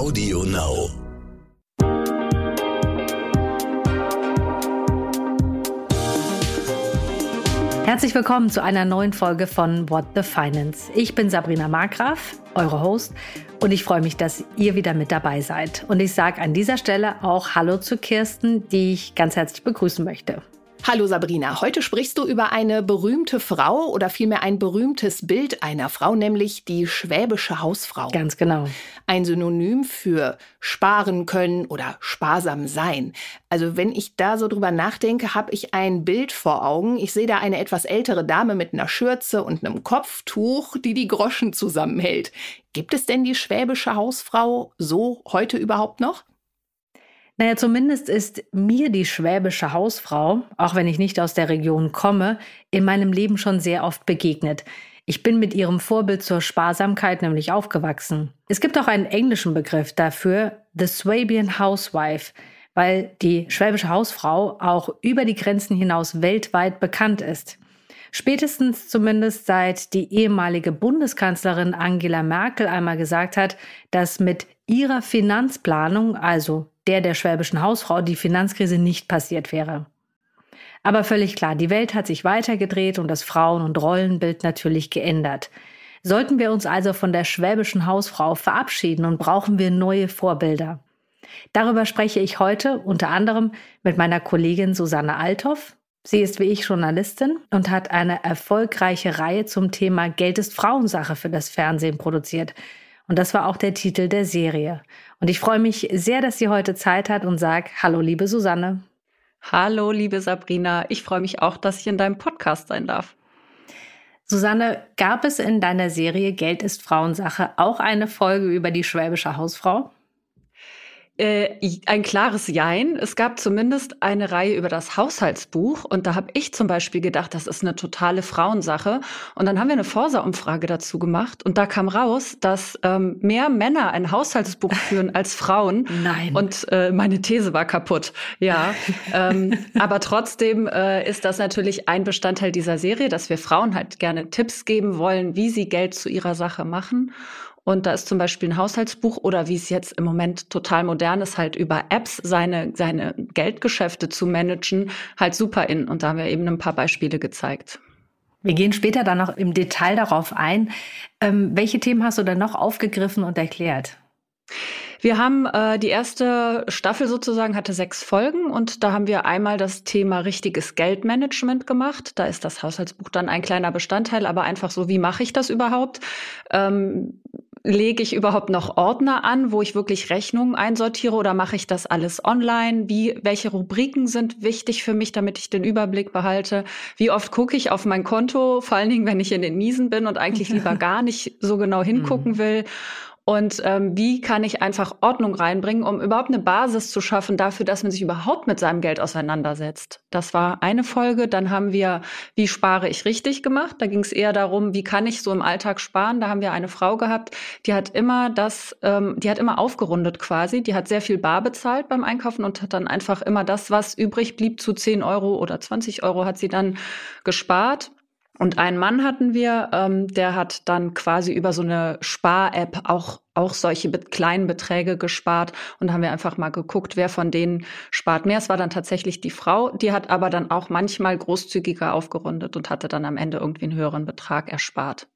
Audio Now. Herzlich willkommen zu einer neuen Folge von What the Finance. Ich bin Sabrina Markgraf, eure Host, und ich freue mich, dass ihr wieder mit dabei seid. Und ich sage an dieser Stelle auch Hallo zu Kirsten, die ich ganz herzlich begrüßen möchte. Hallo Sabrina, heute sprichst du über eine berühmte Frau oder vielmehr ein berühmtes Bild einer Frau, nämlich die schwäbische Hausfrau. Ganz genau. Ein Synonym für sparen können oder sparsam sein. Also wenn ich da so drüber nachdenke, habe ich ein Bild vor Augen. Ich sehe da eine etwas ältere Dame mit einer Schürze und einem Kopftuch, die die Groschen zusammenhält. Gibt es denn die schwäbische Hausfrau so heute überhaupt noch? Naja, zumindest ist mir die schwäbische Hausfrau, auch wenn ich nicht aus der Region komme, in meinem Leben schon sehr oft begegnet. Ich bin mit ihrem Vorbild zur Sparsamkeit nämlich aufgewachsen. Es gibt auch einen englischen Begriff dafür, The Swabian Housewife, weil die schwäbische Hausfrau auch über die Grenzen hinaus weltweit bekannt ist. Spätestens zumindest seit die ehemalige Bundeskanzlerin Angela Merkel einmal gesagt hat, dass mit ihrer Finanzplanung, also der der schwäbischen Hausfrau, die Finanzkrise nicht passiert wäre. Aber völlig klar, die Welt hat sich weitergedreht und das Frauen- und Rollenbild natürlich geändert. Sollten wir uns also von der schwäbischen Hausfrau verabschieden und brauchen wir neue Vorbilder? Darüber spreche ich heute unter anderem mit meiner Kollegin Susanne Althoff. Sie ist wie ich Journalistin und hat eine erfolgreiche Reihe zum Thema Geld ist Frauensache für das Fernsehen produziert. Und das war auch der Titel der Serie. Und ich freue mich sehr, dass sie heute Zeit hat und sage Hallo, liebe Susanne. Hallo, liebe Sabrina. Ich freue mich auch, dass ich in deinem Podcast sein darf. Susanne, gab es in deiner Serie Geld ist Frauensache auch eine Folge über die schwäbische Hausfrau? Äh, ein klares Jein. Es gab zumindest eine Reihe über das Haushaltsbuch und da habe ich zum Beispiel gedacht, das ist eine totale Frauensache. Und dann haben wir eine Forsa-Umfrage dazu gemacht und da kam raus, dass ähm, mehr Männer ein Haushaltsbuch führen als Frauen. Nein. Und äh, meine These war kaputt. Ja, ähm, aber trotzdem äh, ist das natürlich ein Bestandteil dieser Serie, dass wir Frauen halt gerne Tipps geben wollen, wie sie Geld zu ihrer Sache machen. Und da ist zum Beispiel ein Haushaltsbuch oder wie es jetzt im Moment total modern ist, halt über Apps seine, seine Geldgeschäfte zu managen, halt super in. Und da haben wir eben ein paar Beispiele gezeigt. Wir gehen später dann noch im Detail darauf ein. Ähm, welche Themen hast du denn noch aufgegriffen und erklärt? Wir haben äh, die erste Staffel sozusagen hatte sechs Folgen und da haben wir einmal das Thema richtiges Geldmanagement gemacht. Da ist das Haushaltsbuch dann ein kleiner Bestandteil, aber einfach so, wie mache ich das überhaupt? Ähm, lege ich überhaupt noch Ordner an, wo ich wirklich Rechnungen einsortiere oder mache ich das alles online? Wie, welche Rubriken sind wichtig für mich, damit ich den Überblick behalte? Wie oft gucke ich auf mein Konto, vor allen Dingen, wenn ich in den Miesen bin und eigentlich lieber gar nicht so genau hingucken mhm. will? Und ähm, wie kann ich einfach Ordnung reinbringen, um überhaupt eine Basis zu schaffen dafür, dass man sich überhaupt mit seinem Geld auseinandersetzt? Das war eine Folge. Dann haben wir, wie spare ich richtig gemacht? Da ging es eher darum, wie kann ich so im Alltag sparen? Da haben wir eine Frau gehabt, die hat immer das, ähm, die hat immer aufgerundet quasi. Die hat sehr viel bar bezahlt beim Einkaufen und hat dann einfach immer das, was übrig blieb, zu 10 Euro oder 20 Euro hat sie dann gespart. Und einen Mann hatten wir, ähm, der hat dann quasi über so eine Spar-App auch, auch solche be kleinen Beträge gespart. Und haben wir einfach mal geguckt, wer von denen spart mehr. Es war dann tatsächlich die Frau, die hat aber dann auch manchmal großzügiger aufgerundet und hatte dann am Ende irgendwie einen höheren Betrag erspart.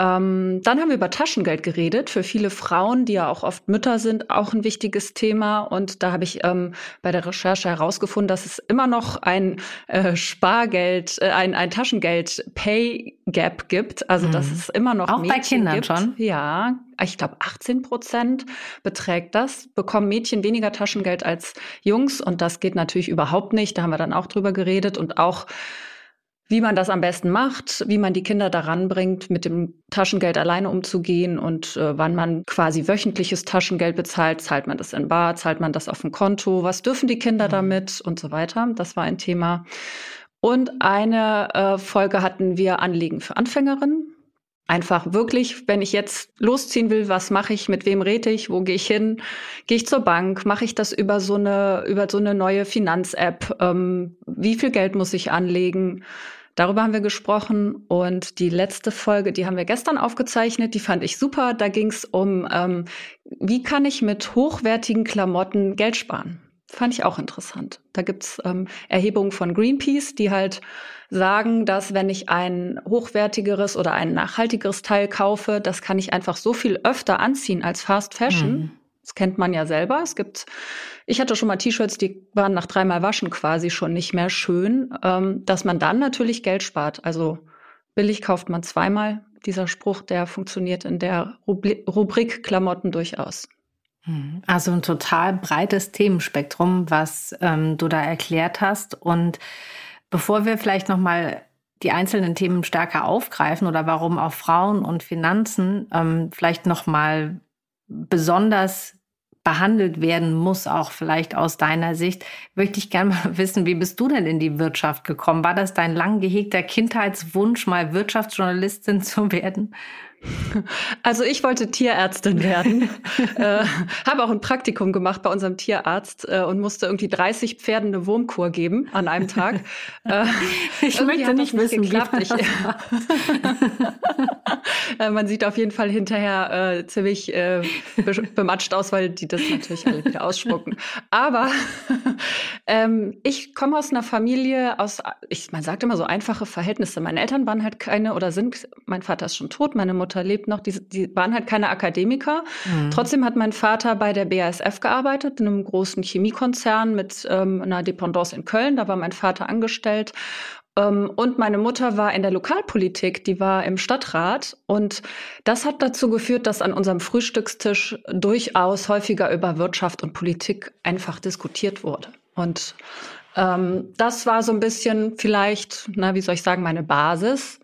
Ähm, dann haben wir über Taschengeld geredet. Für viele Frauen, die ja auch oft Mütter sind, auch ein wichtiges Thema. Und da habe ich ähm, bei der Recherche herausgefunden, dass es immer noch ein äh, Spargeld, äh, ein, ein Taschengeld-Pay-Gap gibt. Also mhm. dass es immer noch auch Mädchen bei Kindern gibt. schon. Ja, ich glaube 18 Prozent beträgt das. Bekommen Mädchen weniger Taschengeld als Jungs und das geht natürlich überhaupt nicht. Da haben wir dann auch drüber geredet und auch wie man das am besten macht, wie man die Kinder daran bringt, mit dem Taschengeld alleine umzugehen und äh, wann man quasi wöchentliches Taschengeld bezahlt. Zahlt man das in Bar, zahlt man das auf dem Konto, was dürfen die Kinder mhm. damit und so weiter. Das war ein Thema. Und eine äh, Folge hatten wir Anliegen für Anfängerinnen. Einfach wirklich, wenn ich jetzt losziehen will, was mache ich, mit wem rede ich, wo gehe ich hin, gehe ich zur Bank, mache ich das über so eine über so eine neue Finanz-App, ähm, wie viel Geld muss ich anlegen, Darüber haben wir gesprochen und die letzte Folge, die haben wir gestern aufgezeichnet, die fand ich super. Da ging es um ähm, wie kann ich mit hochwertigen Klamotten Geld sparen? Fand ich auch interessant. Da gibt's ähm, Erhebungen von Greenpeace, die halt sagen, dass wenn ich ein hochwertigeres oder ein nachhaltigeres Teil kaufe, das kann ich einfach so viel öfter anziehen als Fast Fashion. Mhm. Das kennt man ja selber. Es gibt, ich hatte schon mal T-Shirts, die waren nach dreimal Waschen quasi schon nicht mehr schön, ähm, dass man dann natürlich Geld spart. Also billig kauft man zweimal. Dieser Spruch, der funktioniert in der Rubrik Klamotten durchaus. Mhm. Also ein total breites Themenspektrum, was ähm, du da erklärt hast. Und bevor wir vielleicht noch mal die einzelnen Themen stärker aufgreifen oder warum auch Frauen und Finanzen ähm, vielleicht noch mal besonders behandelt werden muss, auch vielleicht aus deiner Sicht, möchte ich gerne mal wissen, wie bist du denn in die Wirtschaft gekommen? War das dein lang gehegter Kindheitswunsch, mal Wirtschaftsjournalistin zu werden? Also ich wollte Tierärztin werden, äh, habe auch ein Praktikum gemacht bei unserem Tierarzt äh, und musste irgendwie 30 Pferden eine Wurmkur geben an einem Tag. Äh, ich möchte nicht wissen, geklappt. wie man, ich, äh, man sieht auf jeden Fall hinterher äh, ziemlich äh, bematscht aus, weil die das natürlich alle wieder ausspucken. Aber ähm, ich komme aus einer Familie aus, ich, man sagt immer so einfache Verhältnisse. Meine Eltern waren halt keine oder sind, mein Vater ist schon tot, meine Mutter lebt noch, die, die waren halt keine Akademiker. Mhm. Trotzdem hat mein Vater bei der BASF gearbeitet, in einem großen Chemiekonzern mit ähm, einer Dependance in Köln. Da war mein Vater angestellt. Ähm, und meine Mutter war in der Lokalpolitik, die war im Stadtrat. Und das hat dazu geführt, dass an unserem Frühstückstisch durchaus häufiger über Wirtschaft und Politik einfach diskutiert wurde. Und ähm, das war so ein bisschen vielleicht, na, wie soll ich sagen, meine Basis.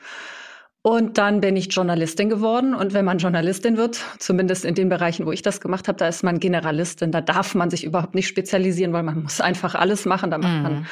Und dann bin ich Journalistin geworden. Und wenn man Journalistin wird, zumindest in den Bereichen, wo ich das gemacht habe, da ist man Generalistin. Da darf man sich überhaupt nicht spezialisieren, weil man muss einfach alles machen. Da macht mm. man mhm.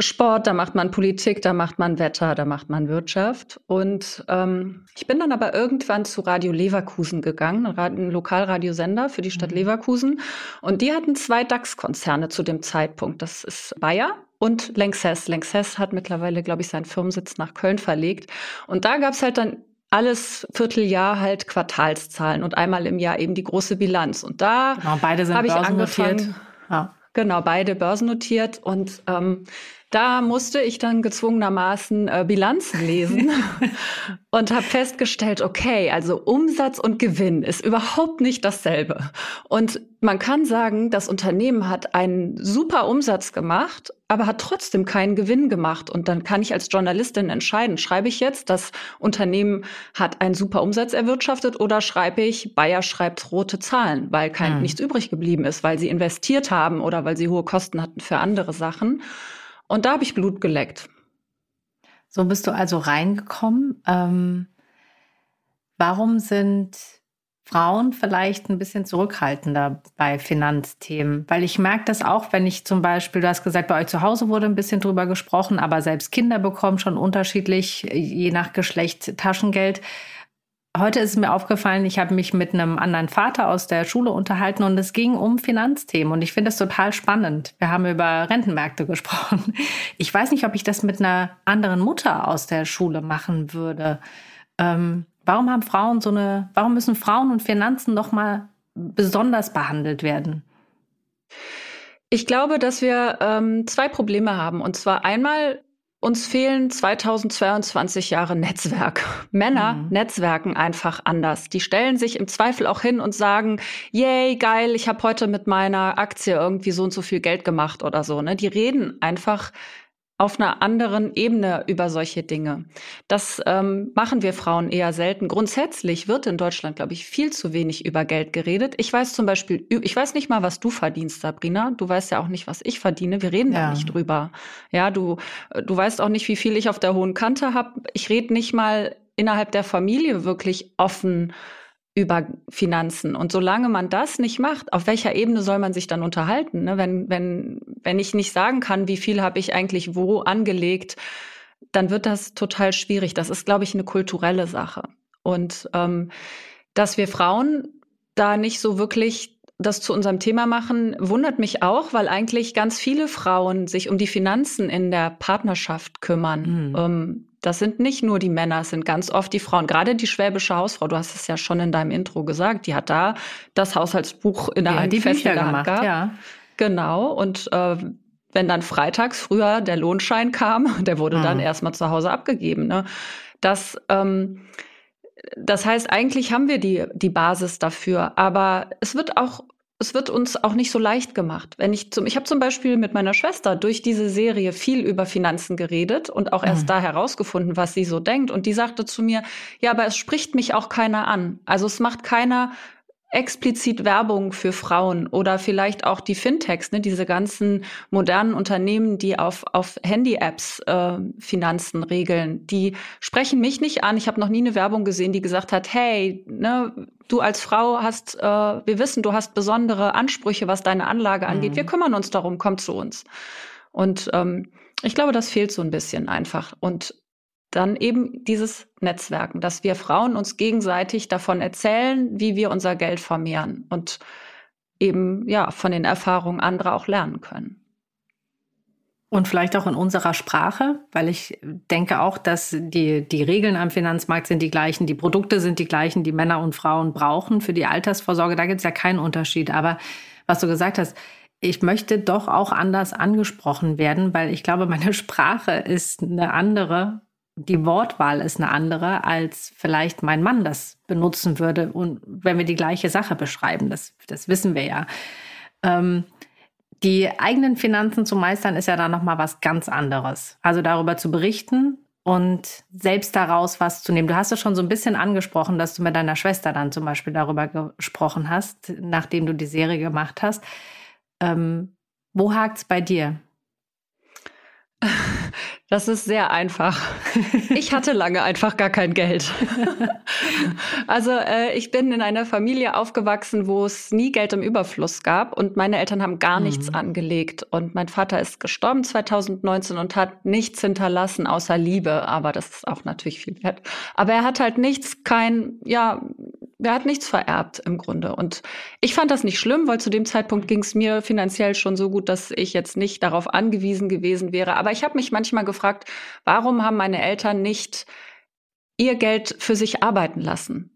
Sport, da macht man Politik, da macht man Wetter, da macht man Wirtschaft. Und ähm, ich bin dann aber irgendwann zu Radio Leverkusen gegangen, ein Lokalradiosender für die Stadt mm. Leverkusen. Und die hatten zwei DAX-Konzerne zu dem Zeitpunkt. Das ist Bayer und Lanxess. Lanxess hat mittlerweile, glaube ich, seinen Firmensitz nach Köln verlegt. Und da gab es halt dann alles Vierteljahr halt Quartalszahlen und einmal im Jahr eben die große Bilanz. Und da genau, beide sind habe ich angefangen. Ja. Genau, beide börsennotiert und ähm, da musste ich dann gezwungenermaßen äh, Bilanzen lesen und habe festgestellt, okay, also Umsatz und Gewinn ist überhaupt nicht dasselbe. Und man kann sagen, das Unternehmen hat einen super Umsatz gemacht, aber hat trotzdem keinen Gewinn gemacht. Und dann kann ich als Journalistin entscheiden, schreibe ich jetzt, das Unternehmen hat einen super Umsatz erwirtschaftet oder schreibe ich, Bayer schreibt rote Zahlen, weil kein, mhm. nichts übrig geblieben ist, weil sie investiert haben oder weil sie hohe Kosten hatten für andere Sachen. Und da habe ich Blut geleckt. So bist du also reingekommen. Ähm, warum sind Frauen vielleicht ein bisschen zurückhaltender bei Finanzthemen? Weil ich merke das auch, wenn ich zum Beispiel, du hast gesagt, bei euch zu Hause wurde ein bisschen drüber gesprochen, aber selbst Kinder bekommen schon unterschiedlich, je nach Geschlecht, Taschengeld. Heute ist mir aufgefallen, ich habe mich mit einem anderen Vater aus der Schule unterhalten und es ging um Finanzthemen und ich finde das total spannend. Wir haben über Rentenmärkte gesprochen. Ich weiß nicht, ob ich das mit einer anderen Mutter aus der Schule machen würde. Ähm, warum haben Frauen so eine, warum müssen Frauen und Finanzen noch mal besonders behandelt werden? Ich glaube, dass wir ähm, zwei Probleme haben. Und zwar einmal uns fehlen 2022 Jahre Netzwerk. Männer mhm. netzwerken einfach anders. Die stellen sich im Zweifel auch hin und sagen, yay, geil, ich habe heute mit meiner Aktie irgendwie so und so viel Geld gemacht oder so. Ne? Die reden einfach auf einer anderen Ebene über solche Dinge. Das ähm, machen wir Frauen eher selten. Grundsätzlich wird in Deutschland, glaube ich, viel zu wenig über Geld geredet. Ich weiß zum Beispiel, ich weiß nicht mal, was du verdienst, Sabrina. Du weißt ja auch nicht, was ich verdiene. Wir reden ja. da nicht drüber. Ja, du, du weißt auch nicht, wie viel ich auf der hohen Kante habe. Ich rede nicht mal innerhalb der Familie wirklich offen über Finanzen. Und solange man das nicht macht, auf welcher Ebene soll man sich dann unterhalten? Ne? Wenn, wenn, wenn ich nicht sagen kann, wie viel habe ich eigentlich wo angelegt, dann wird das total schwierig. Das ist, glaube ich, eine kulturelle Sache. Und ähm, dass wir Frauen da nicht so wirklich das zu unserem Thema machen, wundert mich auch, weil eigentlich ganz viele Frauen sich um die Finanzen in der Partnerschaft kümmern. Mhm. Ähm, Das sind nicht nur die Männer, es sind ganz oft die Frauen. Gerade die schwäbische Hausfrau, du hast es ja schon in deinem Intro gesagt, die hat da das Haushaltsbuch in der ja, Hand die Bücher gemacht, gehabt. ja. Genau. Und äh, wenn dann freitags früher der Lohnschein kam, der wurde mhm. dann erstmal zu Hause abgegeben. Ne? Das, ähm, das heißt, eigentlich haben wir die, die Basis dafür, aber es wird auch es wird uns auch nicht so leicht gemacht. Wenn ich zum, ich habe zum Beispiel mit meiner Schwester durch diese Serie viel über Finanzen geredet und auch erst mhm. da herausgefunden, was sie so denkt. Und die sagte zu mir, ja, aber es spricht mich auch keiner an. Also es macht keiner explizit Werbung für Frauen oder vielleicht auch die Fintechs, ne, diese ganzen modernen Unternehmen, die auf, auf Handy-Apps äh, Finanzen regeln, die sprechen mich nicht an. Ich habe noch nie eine Werbung gesehen, die gesagt hat, hey, ne, du als Frau hast, äh, wir wissen, du hast besondere Ansprüche, was deine Anlage angeht. Mhm. Wir kümmern uns darum, komm zu uns. Und ähm, ich glaube, das fehlt so ein bisschen einfach. Und dann eben dieses Netzwerken, dass wir Frauen uns gegenseitig davon erzählen, wie wir unser Geld vermehren und eben ja von den Erfahrungen anderer auch lernen können. Und vielleicht auch in unserer Sprache, weil ich denke auch, dass die, die Regeln am Finanzmarkt sind die gleichen, die Produkte sind die gleichen, die Männer und Frauen brauchen für die Altersvorsorge. Da gibt es ja keinen Unterschied. Aber was du gesagt hast, ich möchte doch auch anders angesprochen werden, weil ich glaube, meine Sprache ist eine andere die Wortwahl ist eine andere, als vielleicht mein Mann das benutzen würde. Und wenn wir die gleiche Sache beschreiben, das, das wissen wir ja. Ähm, die eigenen Finanzen zu meistern ist ja dann nochmal was ganz anderes. Also darüber zu berichten und selbst daraus was zu nehmen. Du hast es schon so ein bisschen angesprochen, dass du mit deiner Schwester dann zum Beispiel darüber gesprochen hast, nachdem du die Serie gemacht hast. Ähm, wo es bei dir? Das ist sehr einfach. Ich hatte lange einfach gar kein Geld. Also äh, ich bin in einer Familie aufgewachsen, wo es nie Geld im Überfluss gab und meine Eltern haben gar mhm. nichts angelegt. Und mein Vater ist gestorben 2019 und hat nichts hinterlassen außer Liebe. Aber das ist auch natürlich viel wert. Aber er hat halt nichts, kein, ja, er hat nichts vererbt im Grunde. Und ich fand das nicht schlimm, weil zu dem Zeitpunkt ging es mir finanziell schon so gut, dass ich jetzt nicht darauf angewiesen gewesen wäre. Aber ich habe mich manchmal gefragt, warum haben meine Eltern nicht ihr Geld für sich arbeiten lassen?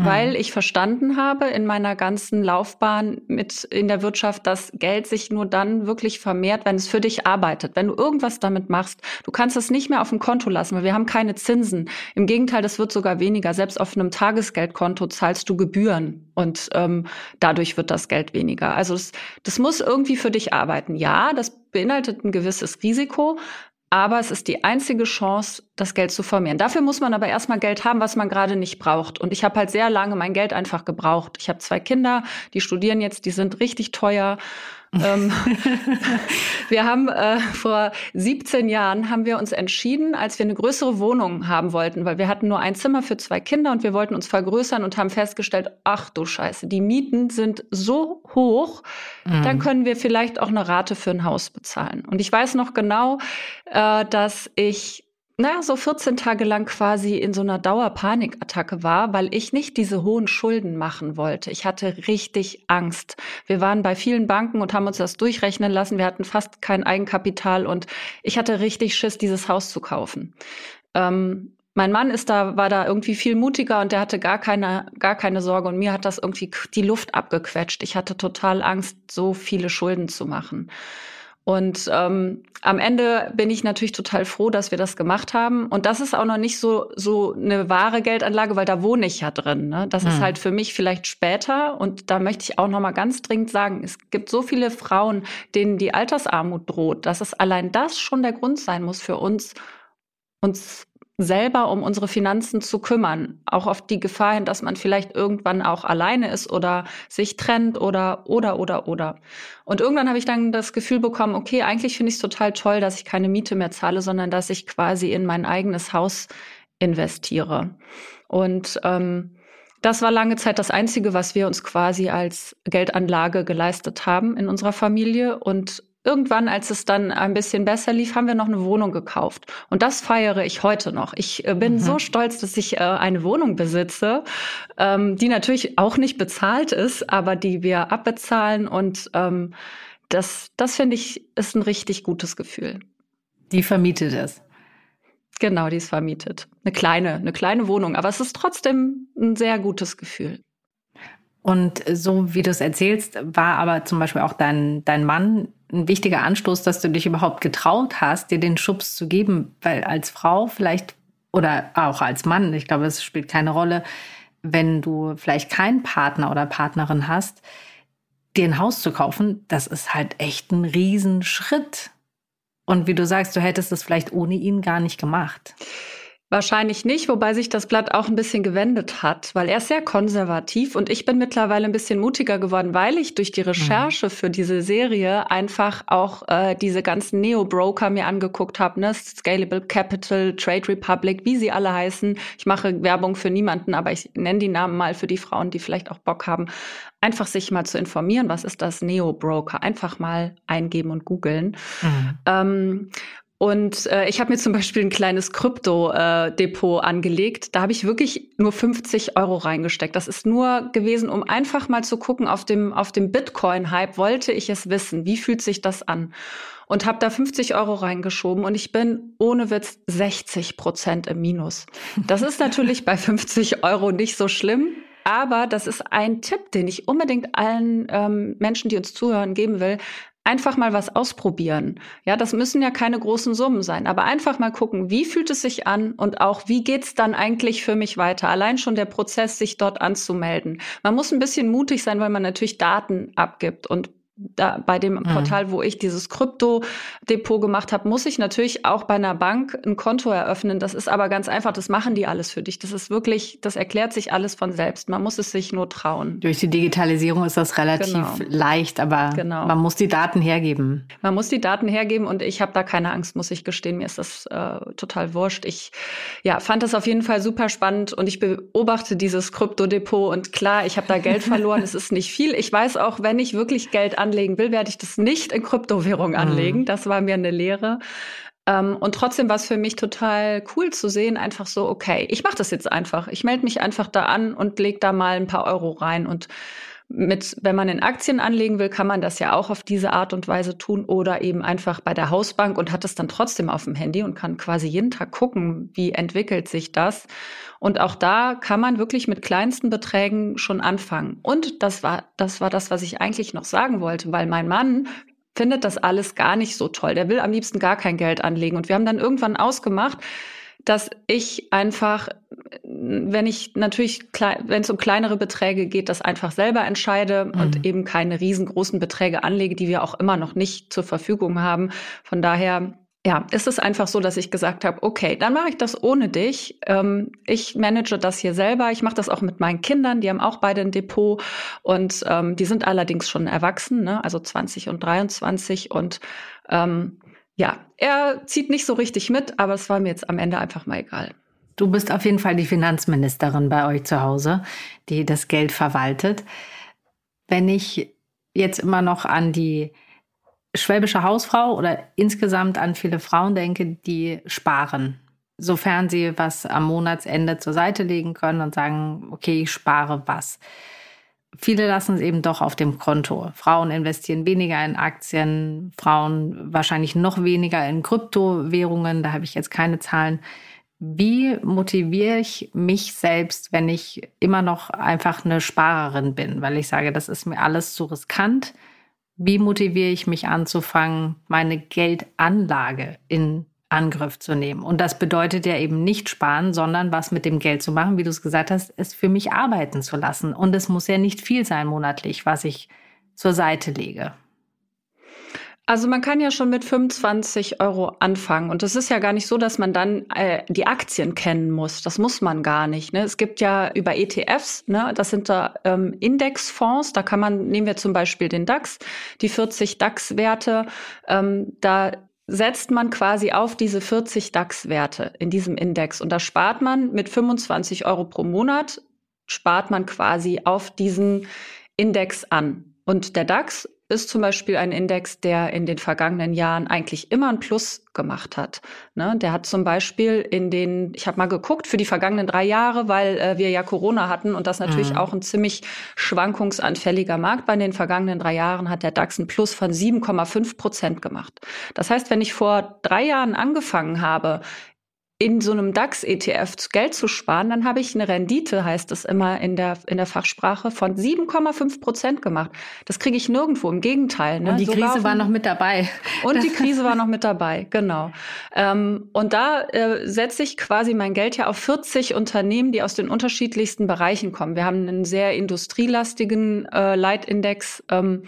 Mhm. weil ich verstanden habe in meiner ganzen Laufbahn mit in der Wirtschaft, dass Geld sich nur dann wirklich vermehrt, wenn es für dich arbeitet. Wenn du irgendwas damit machst, du kannst es nicht mehr auf dem Konto lassen, weil wir haben keine Zinsen. Im Gegenteil, das wird sogar weniger. Selbst auf einem Tagesgeldkonto zahlst du Gebühren und ähm, dadurch wird das Geld weniger. Also das, das muss irgendwie für dich arbeiten. Ja, das beinhaltet ein gewisses Risiko, aber es ist die einzige Chance, das Geld zu vermehren. Dafür muss man aber erstmal Geld haben, was man gerade nicht braucht. Und ich habe halt sehr lange mein Geld einfach gebraucht. Ich habe zwei Kinder, die studieren jetzt, die sind richtig teuer. Ähm, wir haben äh, vor 17 Jahren haben wir uns entschieden, als wir eine größere Wohnung haben wollten, weil wir hatten nur ein Zimmer für zwei Kinder und wir wollten uns vergrößern und haben festgestellt, ach du Scheiße, die Mieten sind so hoch, mhm. dann können wir vielleicht auch eine Rate für ein Haus bezahlen. Und ich weiß noch genau, äh, dass ich naja, so 14 Tage lang quasi in so einer Dauerpanikattacke war, weil ich nicht diese hohen Schulden machen wollte. Ich hatte richtig Angst. Wir waren bei vielen Banken und haben uns das durchrechnen lassen. Wir hatten fast kein Eigenkapital und ich hatte richtig Schiss, dieses Haus zu kaufen. Ähm, mein Mann ist da, war da irgendwie viel mutiger und der hatte gar keine, gar keine Sorge und mir hat das irgendwie die Luft abgequetscht. Ich hatte total Angst, so viele Schulden zu machen. Und ähm, am Ende bin ich natürlich total froh, dass wir das gemacht haben. Und das ist auch noch nicht so so eine wahre Geldanlage, weil da wohne ich ja drin. Ne? Das mhm. ist halt für mich vielleicht später. Und da möchte ich auch noch mal ganz dringend sagen: Es gibt so viele Frauen, denen die Altersarmut droht, dass es allein das schon der Grund sein muss für uns, uns selber um unsere Finanzen zu kümmern. Auch auf die Gefahr hin, dass man vielleicht irgendwann auch alleine ist oder sich trennt oder, oder, oder, oder. Und irgendwann habe ich dann das Gefühl bekommen, okay, eigentlich finde ich es total toll, dass ich keine Miete mehr zahle, sondern dass ich quasi in mein eigenes Haus investiere. Und ähm, das war lange Zeit das Einzige, was wir uns quasi als Geldanlage geleistet haben in unserer Familie. Und irgendwann, als es dann ein bisschen besser lief, haben wir noch eine Wohnung gekauft. Und das feiere ich heute noch. Ich äh, bin mhm. so stolz, dass ich äh, eine Wohnung besitze, ähm, die natürlich auch nicht bezahlt ist, aber die wir abbezahlen. Und ähm, das, das finde ich, ist ein richtig gutes Gefühl. Die vermietet es. Genau, die ist vermietet. Eine kleine, eine kleine Wohnung, aber es ist trotzdem ein sehr gutes Gefühl. Und so wie du es erzählst, war aber zum Beispiel auch dein, dein Mann ein wichtiger Anstoß, dass du dich überhaupt getraut hast, dir den Schubs zu geben, weil als Frau vielleicht oder auch als Mann, ich glaube, es spielt keine Rolle, wenn du vielleicht keinen Partner oder Partnerin hast, dir ein Haus zu kaufen, das ist halt echt ein Riesenschritt. Und wie du sagst, du hättest es vielleicht ohne ihn gar nicht gemacht. Wahrscheinlich nicht, wobei sich das Blatt auch ein bisschen gewendet hat, weil er ist sehr konservativ und ich bin mittlerweile ein bisschen mutiger geworden, weil ich durch die Recherche mhm. für diese Serie einfach auch äh, diese ganzen Neo-Broker mir angeguckt habe, ne? Scalable Capital, Trade Republic, wie sie alle heißen. Ich mache Werbung für niemanden, aber ich nenne die Namen mal für die Frauen, die vielleicht auch Bock haben, einfach sich mal zu informieren, was ist das Neo-Broker? Einfach mal eingeben und googeln. Mhm. Ähm, und äh, ich habe mir zum Beispiel ein kleines Krypto-Depot äh, angelegt. Da habe ich wirklich nur 50 Euro reingesteckt. Das ist nur gewesen, um einfach mal zu gucken, auf dem, auf dem Bitcoin-Hype wollte ich es wissen. Wie fühlt sich das an? Und habe da 50 Euro reingeschoben und ich bin ohne Witz 60 Prozent im Minus. Das ist natürlich bei 50 Euro nicht so schlimm. Aber das ist ein Tipp, den ich unbedingt allen ähm, Menschen, die uns zuhören, geben will einfach mal was ausprobieren. Ja, das müssen ja keine großen Summen sein, aber einfach mal gucken, wie fühlt es sich an und auch wie geht's dann eigentlich für mich weiter? Allein schon der Prozess, sich dort anzumelden. Man muss ein bisschen mutig sein, weil man natürlich Daten abgibt und da, bei dem mhm. Portal, wo ich dieses Krypto-Depot gemacht habe, muss ich natürlich auch bei einer Bank ein Konto eröffnen. Das ist aber ganz einfach, das machen die alles für dich. Das ist wirklich, das erklärt sich alles von selbst. Man muss es sich nur trauen. Durch die Digitalisierung ist das relativ genau. leicht, aber genau. man muss die Daten hergeben. Man muss die Daten hergeben und ich habe da keine Angst, muss ich gestehen. Mir ist das äh, total wurscht. Ich ja, fand das auf jeden Fall super spannend und ich beobachte dieses Krypto-Depot und klar, ich habe da Geld verloren. es ist nicht viel. Ich weiß auch, wenn ich wirklich Geld an anlegen will, werde ich das nicht in Kryptowährung mhm. anlegen. Das war mir eine Lehre. Ähm, und trotzdem war es für mich total cool zu sehen, einfach so, okay, ich mache das jetzt einfach. Ich melde mich einfach da an und lege da mal ein paar Euro rein. Und mit, wenn man in Aktien anlegen will, kann man das ja auch auf diese Art und Weise tun oder eben einfach bei der Hausbank und hat es dann trotzdem auf dem Handy und kann quasi jeden Tag gucken, wie entwickelt sich das. Und auch da kann man wirklich mit kleinsten Beträgen schon anfangen. Und das war, das war das, was ich eigentlich noch sagen wollte, weil mein Mann findet das alles gar nicht so toll. Der will am liebsten gar kein Geld anlegen. Und wir haben dann irgendwann ausgemacht, dass ich einfach, wenn ich natürlich, wenn es um kleinere Beträge geht, das einfach selber entscheide mhm. und eben keine riesengroßen Beträge anlege, die wir auch immer noch nicht zur Verfügung haben. Von daher ja, ist es einfach so, dass ich gesagt habe, okay, dann mache ich das ohne dich. Ähm, ich manage das hier selber. Ich mache das auch mit meinen Kindern. Die haben auch beide ein Depot und ähm, die sind allerdings schon erwachsen, ne? also 20 und 23 und ähm, ja, er zieht nicht so richtig mit, aber es war mir jetzt am Ende einfach mal egal. Du bist auf jeden Fall die Finanzministerin bei euch zu Hause, die das Geld verwaltet. Wenn ich jetzt immer noch an die schwäbische Hausfrau oder insgesamt an viele Frauen denke, die sparen, sofern sie was am Monatsende zur Seite legen können und sagen, okay, ich spare was. Viele lassen es eben doch auf dem Konto. Frauen investieren weniger in Aktien, Frauen wahrscheinlich noch weniger in Kryptowährungen. Da habe ich jetzt keine Zahlen. Wie motiviere ich mich selbst, wenn ich immer noch einfach eine Sparerin bin, weil ich sage, das ist mir alles zu riskant? Wie motiviere ich mich anzufangen, meine Geldanlage in Angriff zu nehmen. Und das bedeutet ja eben nicht sparen, sondern was mit dem Geld zu machen, wie du es gesagt hast, es für mich arbeiten zu lassen. Und es muss ja nicht viel sein monatlich, was ich zur Seite lege. Also man kann ja schon mit 25 Euro anfangen. Und es ist ja gar nicht so, dass man dann äh, die Aktien kennen muss. Das muss man gar nicht. Ne? Es gibt ja über ETFs, ne? das sind da ähm, Indexfonds, da kann man, nehmen wir zum Beispiel den DAX, die 40 DAX-Werte, ähm, da setzt man quasi auf diese 40 DAX-Werte in diesem Index. Und da spart man mit 25 Euro pro Monat, spart man quasi auf diesen Index an. Und der DAX ist zum Beispiel ein Index, der in den vergangenen Jahren eigentlich immer ein Plus gemacht hat. Ne? Der hat zum Beispiel in den, ich habe mal geguckt, für die vergangenen drei Jahre, weil äh, wir ja Corona hatten und das natürlich mhm. auch ein ziemlich schwankungsanfälliger Markt bei den vergangenen drei Jahren, hat der DAX ein Plus von 7,5 Prozent gemacht. Das heißt, wenn ich vor drei Jahren angefangen habe, in so einem DAX-ETF Geld zu sparen, dann habe ich eine Rendite, heißt es immer in der, in der Fachsprache, von 7,5 Prozent gemacht. Das kriege ich nirgendwo, im Gegenteil. Ne? Und die Sogar Krise war noch mit dabei. Und die Krise war noch mit dabei, genau. Ähm, und da äh, setze ich quasi mein Geld ja auf 40 Unternehmen, die aus den unterschiedlichsten Bereichen kommen. Wir haben einen sehr industrielastigen äh, Leitindex. Ähm,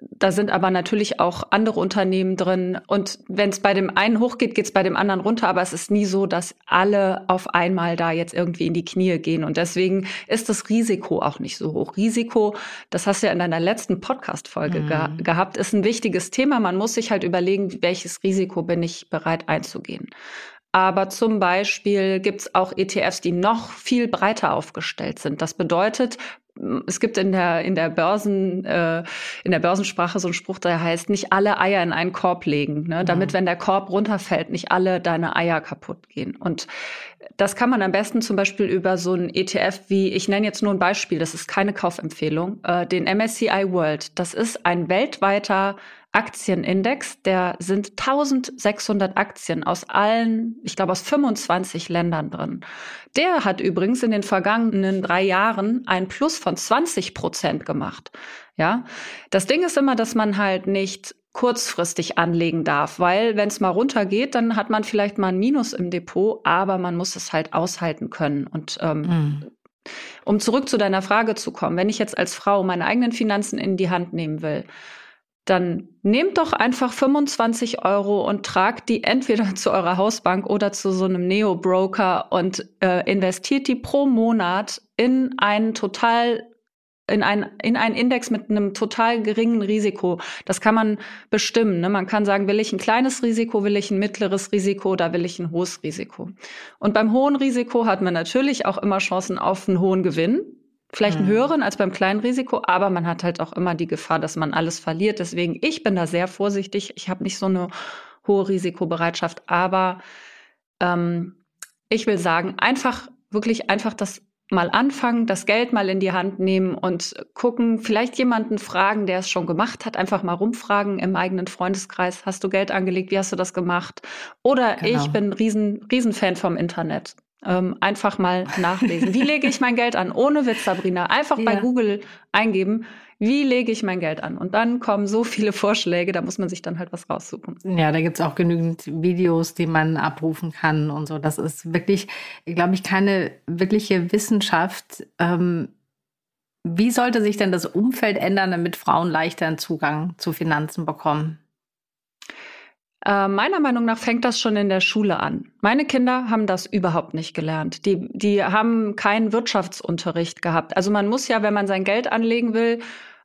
da sind aber natürlich auch andere Unternehmen drin. Und wenn es bei dem einen hochgeht, geht es bei dem anderen runter. Aber es ist nie so, dass alle auf einmal da jetzt irgendwie in die Knie gehen. Und deswegen ist das Risiko auch nicht so hoch. Risiko, das hast du ja in deiner letzten Podcast-Folge mhm. ge gehabt, ist ein wichtiges Thema. Man muss sich halt überlegen, welches Risiko bin ich bereit einzugehen. Aber zum Beispiel gibt es auch ETFs, die noch viel breiter aufgestellt sind. Das bedeutet, es gibt in der in der Börsen äh, in der Börsensprache so einen Spruch, der heißt nicht alle Eier in einen Korb legen, ne? damit mhm. wenn der Korb runterfällt, nicht alle deine Eier kaputt gehen. Und das kann man am besten zum Beispiel über so ein ETF wie ich nenne jetzt nur ein Beispiel, das ist keine Kaufempfehlung, äh, den MSCI World. Das ist ein weltweiter Aktienindex, der sind 1600 Aktien aus allen, ich glaube aus 25 Ländern drin. Der hat übrigens in den vergangenen drei Jahren ein Plus von 20 Prozent gemacht. Ja, das Ding ist immer, dass man halt nicht kurzfristig anlegen darf, weil wenn es mal runtergeht, dann hat man vielleicht mal ein Minus im Depot, aber man muss es halt aushalten können. Und ähm, mhm. um zurück zu deiner Frage zu kommen, wenn ich jetzt als Frau meine eigenen Finanzen in die Hand nehmen will, dann nehmt doch einfach 25 Euro und tragt die entweder zu eurer Hausbank oder zu so einem Neo-Broker und äh, investiert die pro Monat in einen total in einen, in einen Index mit einem total geringen Risiko. Das kann man bestimmen. Ne? Man kann sagen, will ich ein kleines Risiko, will ich ein mittleres Risiko oder will ich ein hohes Risiko. Und beim hohen Risiko hat man natürlich auch immer Chancen auf einen hohen Gewinn. Vielleicht einen mhm. höheren als beim kleinen Risiko, aber man hat halt auch immer die Gefahr, dass man alles verliert. Deswegen, ich bin da sehr vorsichtig. Ich habe nicht so eine hohe Risikobereitschaft, aber ähm, ich will sagen, einfach, wirklich einfach das mal anfangen, das Geld mal in die Hand nehmen und gucken, vielleicht jemanden fragen, der es schon gemacht hat, einfach mal rumfragen im eigenen Freundeskreis, hast du Geld angelegt, wie hast du das gemacht? Oder genau. ich bin ein riesen, riesen Fan vom Internet. Ähm, einfach mal nachlesen. Wie lege ich mein Geld an? Ohne Witz, Sabrina. Einfach ja. bei Google eingeben, wie lege ich mein Geld an? Und dann kommen so viele Vorschläge, da muss man sich dann halt was raussuchen. Ja, da gibt es auch genügend Videos, die man abrufen kann und so. Das ist wirklich, glaube ich, keine wirkliche Wissenschaft. Ähm, wie sollte sich denn das Umfeld ändern, damit Frauen leichter einen Zugang zu Finanzen bekommen? Äh, meiner Meinung nach fängt das schon in der Schule an. Meine Kinder haben das überhaupt nicht gelernt. Die, die haben keinen Wirtschaftsunterricht gehabt. Also man muss ja, wenn man sein Geld anlegen will,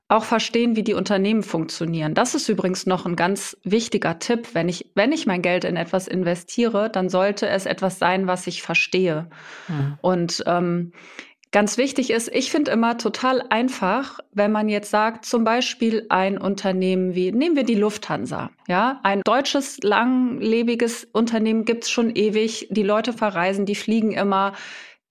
auch verstehen, wie die Unternehmen funktionieren. Das ist übrigens noch ein ganz wichtiger Tipp. Wenn ich, wenn ich mein Geld in etwas investiere, dann sollte es etwas sein, was ich verstehe. Mhm. Und ähm, Ganz wichtig ist, ich finde immer total einfach, wenn man jetzt sagt, zum Beispiel ein Unternehmen wie, nehmen wir die Lufthansa, ja, ein deutsches, langlebiges Unternehmen gibt's schon ewig, die Leute verreisen, die fliegen immer,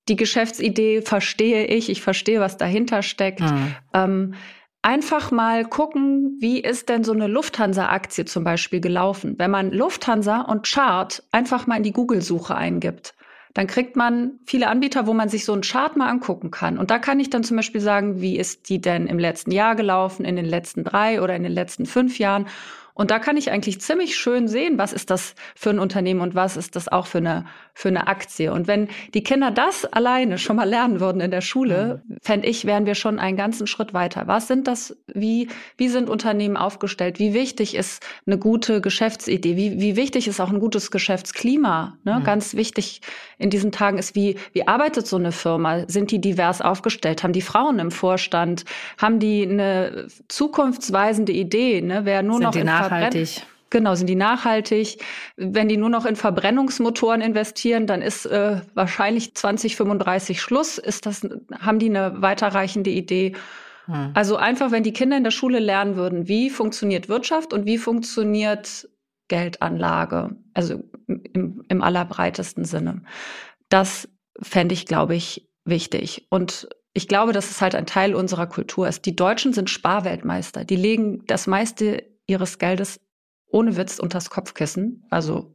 die Geschäftsidee verstehe ich, ich verstehe, was dahinter steckt. Mhm. Ähm, einfach mal gucken, wie ist denn so eine Lufthansa-Aktie zum Beispiel gelaufen. Wenn man Lufthansa und Chart einfach mal in die Google-Suche eingibt, dann kriegt man viele Anbieter, wo man sich so einen Chart mal angucken kann. Und da kann ich dann zum Beispiel sagen, wie ist die denn im letzten Jahr gelaufen, in den letzten drei oder in den letzten fünf Jahren. Und da kann ich eigentlich ziemlich schön sehen, was ist das für ein Unternehmen und was ist das auch für eine, für eine Aktie. Und wenn die Kinder das alleine schon mal lernen würden in der Schule, mhm. fände ich, wären wir schon einen ganzen Schritt weiter. Was sind das, wie, wie sind Unternehmen aufgestellt? Wie wichtig ist eine gute Geschäftsidee? Wie, wie wichtig ist auch ein gutes Geschäftsklima? Ne? Mhm. Ganz wichtig in diesen Tagen ist, wie, wie arbeitet so eine Firma? Sind die divers aufgestellt? Haben die Frauen im Vorstand? Haben die eine zukunftsweisende Idee? Ne? Wer nur sind noch nachhaltig. Genau, sind die nachhaltig. Wenn die nur noch in Verbrennungsmotoren investieren, dann ist äh, wahrscheinlich 2035 Schluss. Ist das, haben die eine weiterreichende Idee? Hm. Also einfach, wenn die Kinder in der Schule lernen würden, wie funktioniert Wirtschaft und wie funktioniert Geldanlage, also im, im allerbreitesten Sinne. Das fände ich, glaube ich, wichtig. Und ich glaube, dass es halt ein Teil unserer Kultur ist. Die Deutschen sind Sparweltmeister. Die legen das meiste ihres Geldes ohne Witz unters Kopfkissen. Also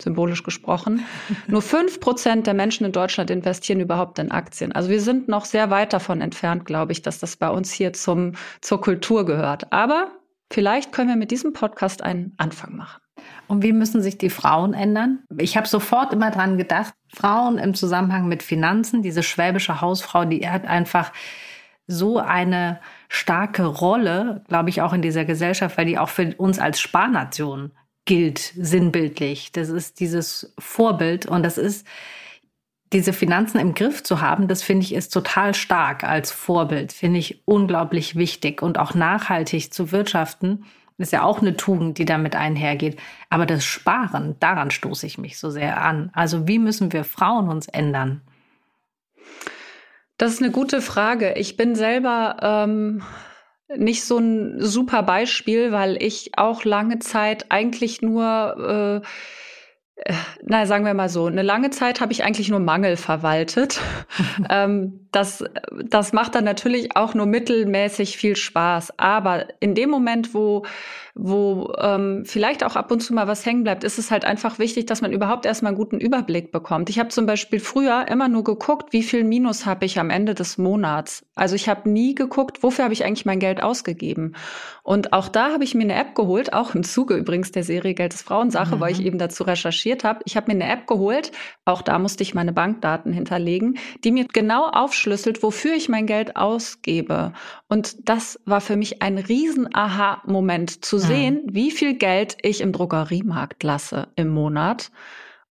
symbolisch gesprochen. Nur fünf Prozent der Menschen in Deutschland investieren überhaupt in Aktien. Also wir sind noch sehr weit davon entfernt, glaube ich, dass das bei uns hier zum, zur Kultur gehört. Aber vielleicht können wir mit diesem Podcast einen Anfang machen. Und wie müssen sich die Frauen ändern? Ich habe sofort immer dran gedacht, Frauen im Zusammenhang mit Finanzen, diese schwäbische Hausfrau, die hat einfach so eine starke Rolle, glaube ich, auch in dieser Gesellschaft, weil die auch für uns als Sparnation gilt, sinnbildlich. Das ist dieses Vorbild und das ist, diese Finanzen im Griff zu haben, das finde ich ist total stark als Vorbild, finde ich unglaublich wichtig und auch nachhaltig zu wirtschaften ist ja auch eine Tugend, die damit einhergeht. Aber das Sparen, daran stoße ich mich so sehr an. Also wie müssen wir Frauen uns ändern? Das ist eine gute Frage. Ich bin selber ähm, nicht so ein super Beispiel, weil ich auch lange Zeit eigentlich nur äh, na, sagen wir mal so, eine lange Zeit habe ich eigentlich nur Mangel verwaltet. ähm, das, das macht dann natürlich auch nur mittelmäßig viel Spaß. Aber in dem Moment, wo, wo ähm, vielleicht auch ab und zu mal was hängen bleibt, ist es halt einfach wichtig, dass man überhaupt erstmal einen guten Überblick bekommt. Ich habe zum Beispiel früher immer nur geguckt, wie viel Minus habe ich am Ende des Monats. Also ich habe nie geguckt, wofür habe ich eigentlich mein Geld ausgegeben. Und auch da habe ich mir eine App geholt, auch im Zuge übrigens der Serie Geld ist Frauensache, mhm. weil ich mhm. eben dazu recherchiert habe. Ich habe mir eine App geholt, auch da musste ich meine Bankdaten hinterlegen, die mir genau aufschlüsselt, wofür ich mein Geld ausgebe. Und das war für mich ein riesen Aha-Moment zu sehen, mhm. wie viel Geld ich im Drogeriemarkt lasse im Monat.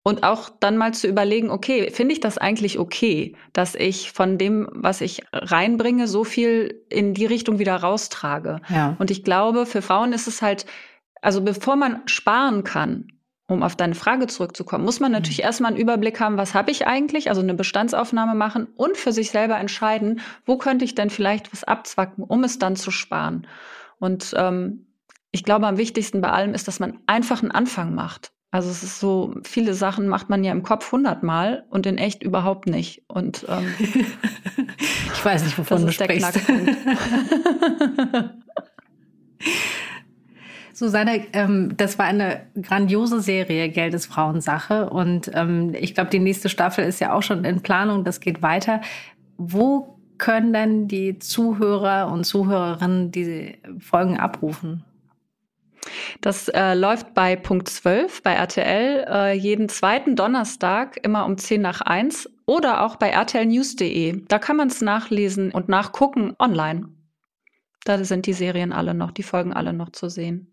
Und auch dann mal zu überlegen, okay, finde ich das eigentlich okay, dass ich von dem, was ich reinbringe, so viel in die Richtung wieder raustrage? Ja. Und ich glaube, für Frauen ist es halt, also bevor man sparen kann, um auf deine Frage zurückzukommen, muss man natürlich mhm. erstmal einen Überblick haben, was habe ich eigentlich, also eine Bestandsaufnahme machen und für sich selber entscheiden, wo könnte ich denn vielleicht was abzwacken, um es dann zu sparen. Und ähm, ich glaube, am wichtigsten bei allem ist, dass man einfach einen Anfang macht. Also es ist so, viele Sachen macht man ja im Kopf hundertmal und in echt überhaupt nicht. Und ähm, ich weiß nicht, wovon du sprichst. Susanne, ähm, das war eine grandiose Serie, Geld ist Frauensache. Und ähm, ich glaube, die nächste Staffel ist ja auch schon in Planung, das geht weiter. Wo können denn die Zuhörer und Zuhörerinnen diese Folgen abrufen? Das äh, läuft bei Punkt 12 bei RTL äh, jeden zweiten Donnerstag immer um 10 nach 1 oder auch bei rtlnews.de. Da kann man es nachlesen und nachgucken online. Da sind die Serien alle noch, die Folgen alle noch zu sehen.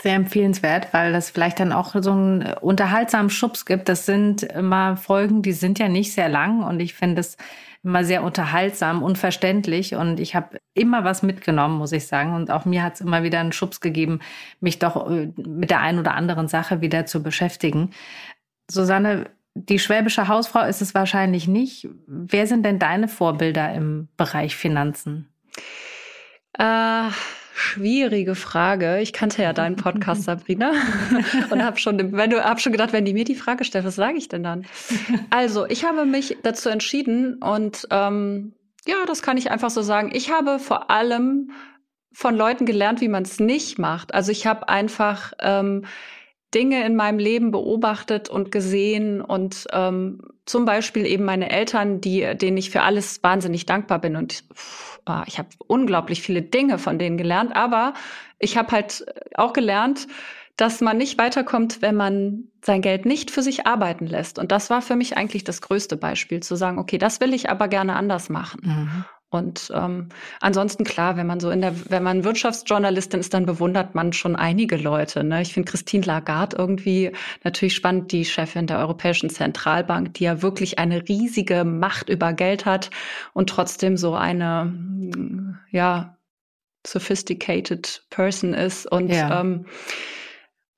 Sehr empfehlenswert, weil das vielleicht dann auch so einen unterhaltsamen Schubs gibt. Das sind immer Folgen, die sind ja nicht sehr lang und ich finde es immer sehr unterhaltsam, unverständlich und ich habe immer was mitgenommen, muss ich sagen. Und auch mir hat es immer wieder einen Schubs gegeben, mich doch äh, mit der einen oder anderen Sache wieder zu beschäftigen. Susanne, die schwäbische Hausfrau ist es wahrscheinlich nicht. Wer sind denn deine Vorbilder im Bereich Finanzen? Äh, Schwierige Frage. Ich kannte ja deinen Podcast, Sabrina, und habe schon, wenn du, hab schon gedacht, wenn die mir die Frage stellt, was sage ich denn dann? Also, ich habe mich dazu entschieden und ähm, ja, das kann ich einfach so sagen. Ich habe vor allem von Leuten gelernt, wie man es nicht macht. Also ich habe einfach ähm, Dinge in meinem Leben beobachtet und gesehen und ähm, zum Beispiel eben meine Eltern, die, denen ich für alles wahnsinnig dankbar bin und oh, ich habe unglaublich viele Dinge von denen gelernt, aber ich habe halt auch gelernt, dass man nicht weiterkommt, wenn man sein Geld nicht für sich arbeiten lässt. Und das war für mich eigentlich das größte Beispiel, zu sagen, okay, das will ich aber gerne anders machen. Mhm. Und ähm, ansonsten klar, wenn man so in der, wenn man Wirtschaftsjournalistin ist, dann bewundert man schon einige Leute. Ne? Ich finde Christine Lagarde irgendwie natürlich spannend, die Chefin der Europäischen Zentralbank, die ja wirklich eine riesige Macht über Geld hat und trotzdem so eine ja sophisticated Person ist und ja. ähm,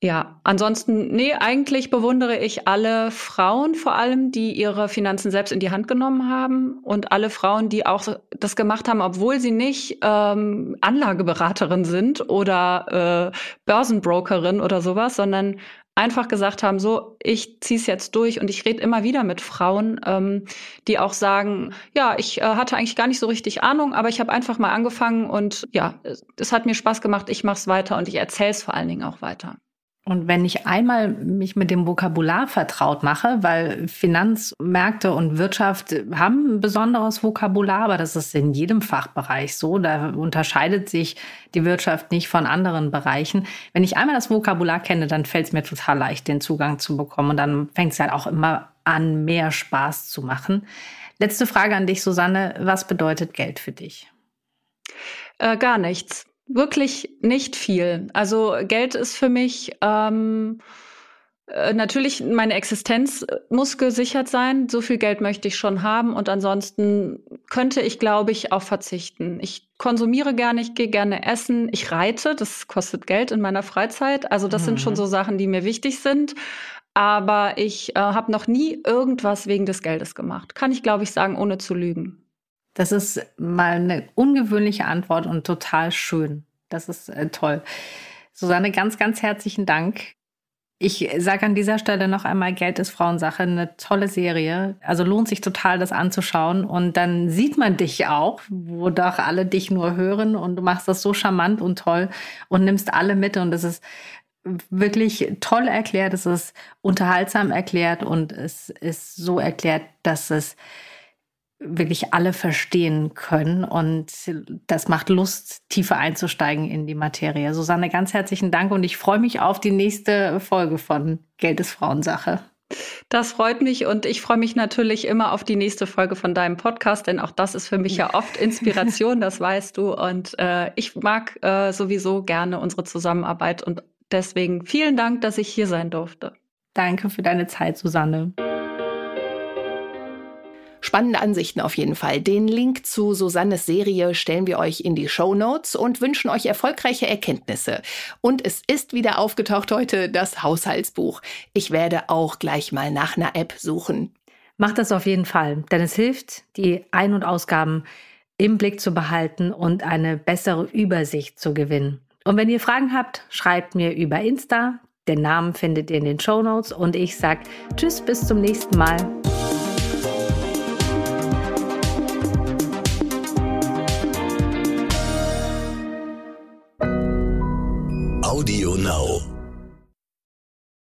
ja, ansonsten, nee, eigentlich bewundere ich alle Frauen vor allem, die ihre Finanzen selbst in die Hand genommen haben und alle Frauen, die auch das gemacht haben, obwohl sie nicht ähm, Anlageberaterin sind oder äh, Börsenbrokerin oder sowas, sondern einfach gesagt haben, so, ich ziehe es jetzt durch und ich rede immer wieder mit Frauen, ähm, die auch sagen, ja, ich äh, hatte eigentlich gar nicht so richtig Ahnung, aber ich habe einfach mal angefangen und ja, es, hat mir Spaß gemacht, ich mache es weiter und ich erzähle es vor allen Dingen auch weiter. Und wenn ich einmal mich mit dem Vokabular vertraut mache, weil Finanzmärkte und Wirtschaft haben ein besonderes Vokabular, aber das ist in jedem Fachbereich so. Da unterscheidet sich die Wirtschaft nicht von anderen Bereichen. Wenn ich einmal das Vokabular kenne, dann fällt es mir total leicht, den Zugang zu bekommen. Und dann fängt es halt auch immer an, mehr Spaß zu machen. Letzte Frage an dich, Susanne. Was bedeutet Geld für dich? Äh, gar nichts wirklich nicht viel. Also Geld ist für mich ähm, äh, natürlich meine Existenz muss gesichert sein. So viel Geld möchte ich schon haben und ansonsten könnte ich, glaube ich, auch verzichten. Ich konsumiere gerne, ich gehe gerne essen, ich reite, das kostet Geld in meiner Freizeit. Also das mhm. sind schon mhm. so Sachen, die mir wichtig sind. Aber ich äh, habe noch nie irgendwas wegen des Geldes gemacht. Kann ich, glaube ich, sagen, ohne zu lügen. Das ist mal eine ungewöhnliche Antwort und total schön. Das ist äh, toll. Susanne, ganz, ganz herzlichen Dank. Ich sage an dieser Stelle noch einmal, Geld ist Frauensache, eine tolle Serie. Also lohnt sich total, das anzuschauen. Und dann sieht man dich auch, wo doch alle dich nur hören und du machst das so charmant und toll und nimmst alle mit. Und es ist wirklich toll erklärt, es ist unterhaltsam erklärt und es ist so erklärt, dass es wirklich alle verstehen können. Und das macht Lust, tiefer einzusteigen in die Materie. Susanne, ganz herzlichen Dank und ich freue mich auf die nächste Folge von Geld ist Frauensache. Das freut mich und ich freue mich natürlich immer auf die nächste Folge von deinem Podcast, denn auch das ist für mich ja oft Inspiration, das weißt du. Und äh, ich mag äh, sowieso gerne unsere Zusammenarbeit und deswegen vielen Dank, dass ich hier sein durfte. Danke für deine Zeit, Susanne. Spannende Ansichten auf jeden Fall. Den Link zu Susannes Serie stellen wir euch in die Show Notes und wünschen euch erfolgreiche Erkenntnisse. Und es ist wieder aufgetaucht heute das Haushaltsbuch. Ich werde auch gleich mal nach einer App suchen. Macht das auf jeden Fall, denn es hilft, die Ein- und Ausgaben im Blick zu behalten und eine bessere Übersicht zu gewinnen. Und wenn ihr Fragen habt, schreibt mir über Insta. Den Namen findet ihr in den Show Notes und ich sage Tschüss, bis zum nächsten Mal.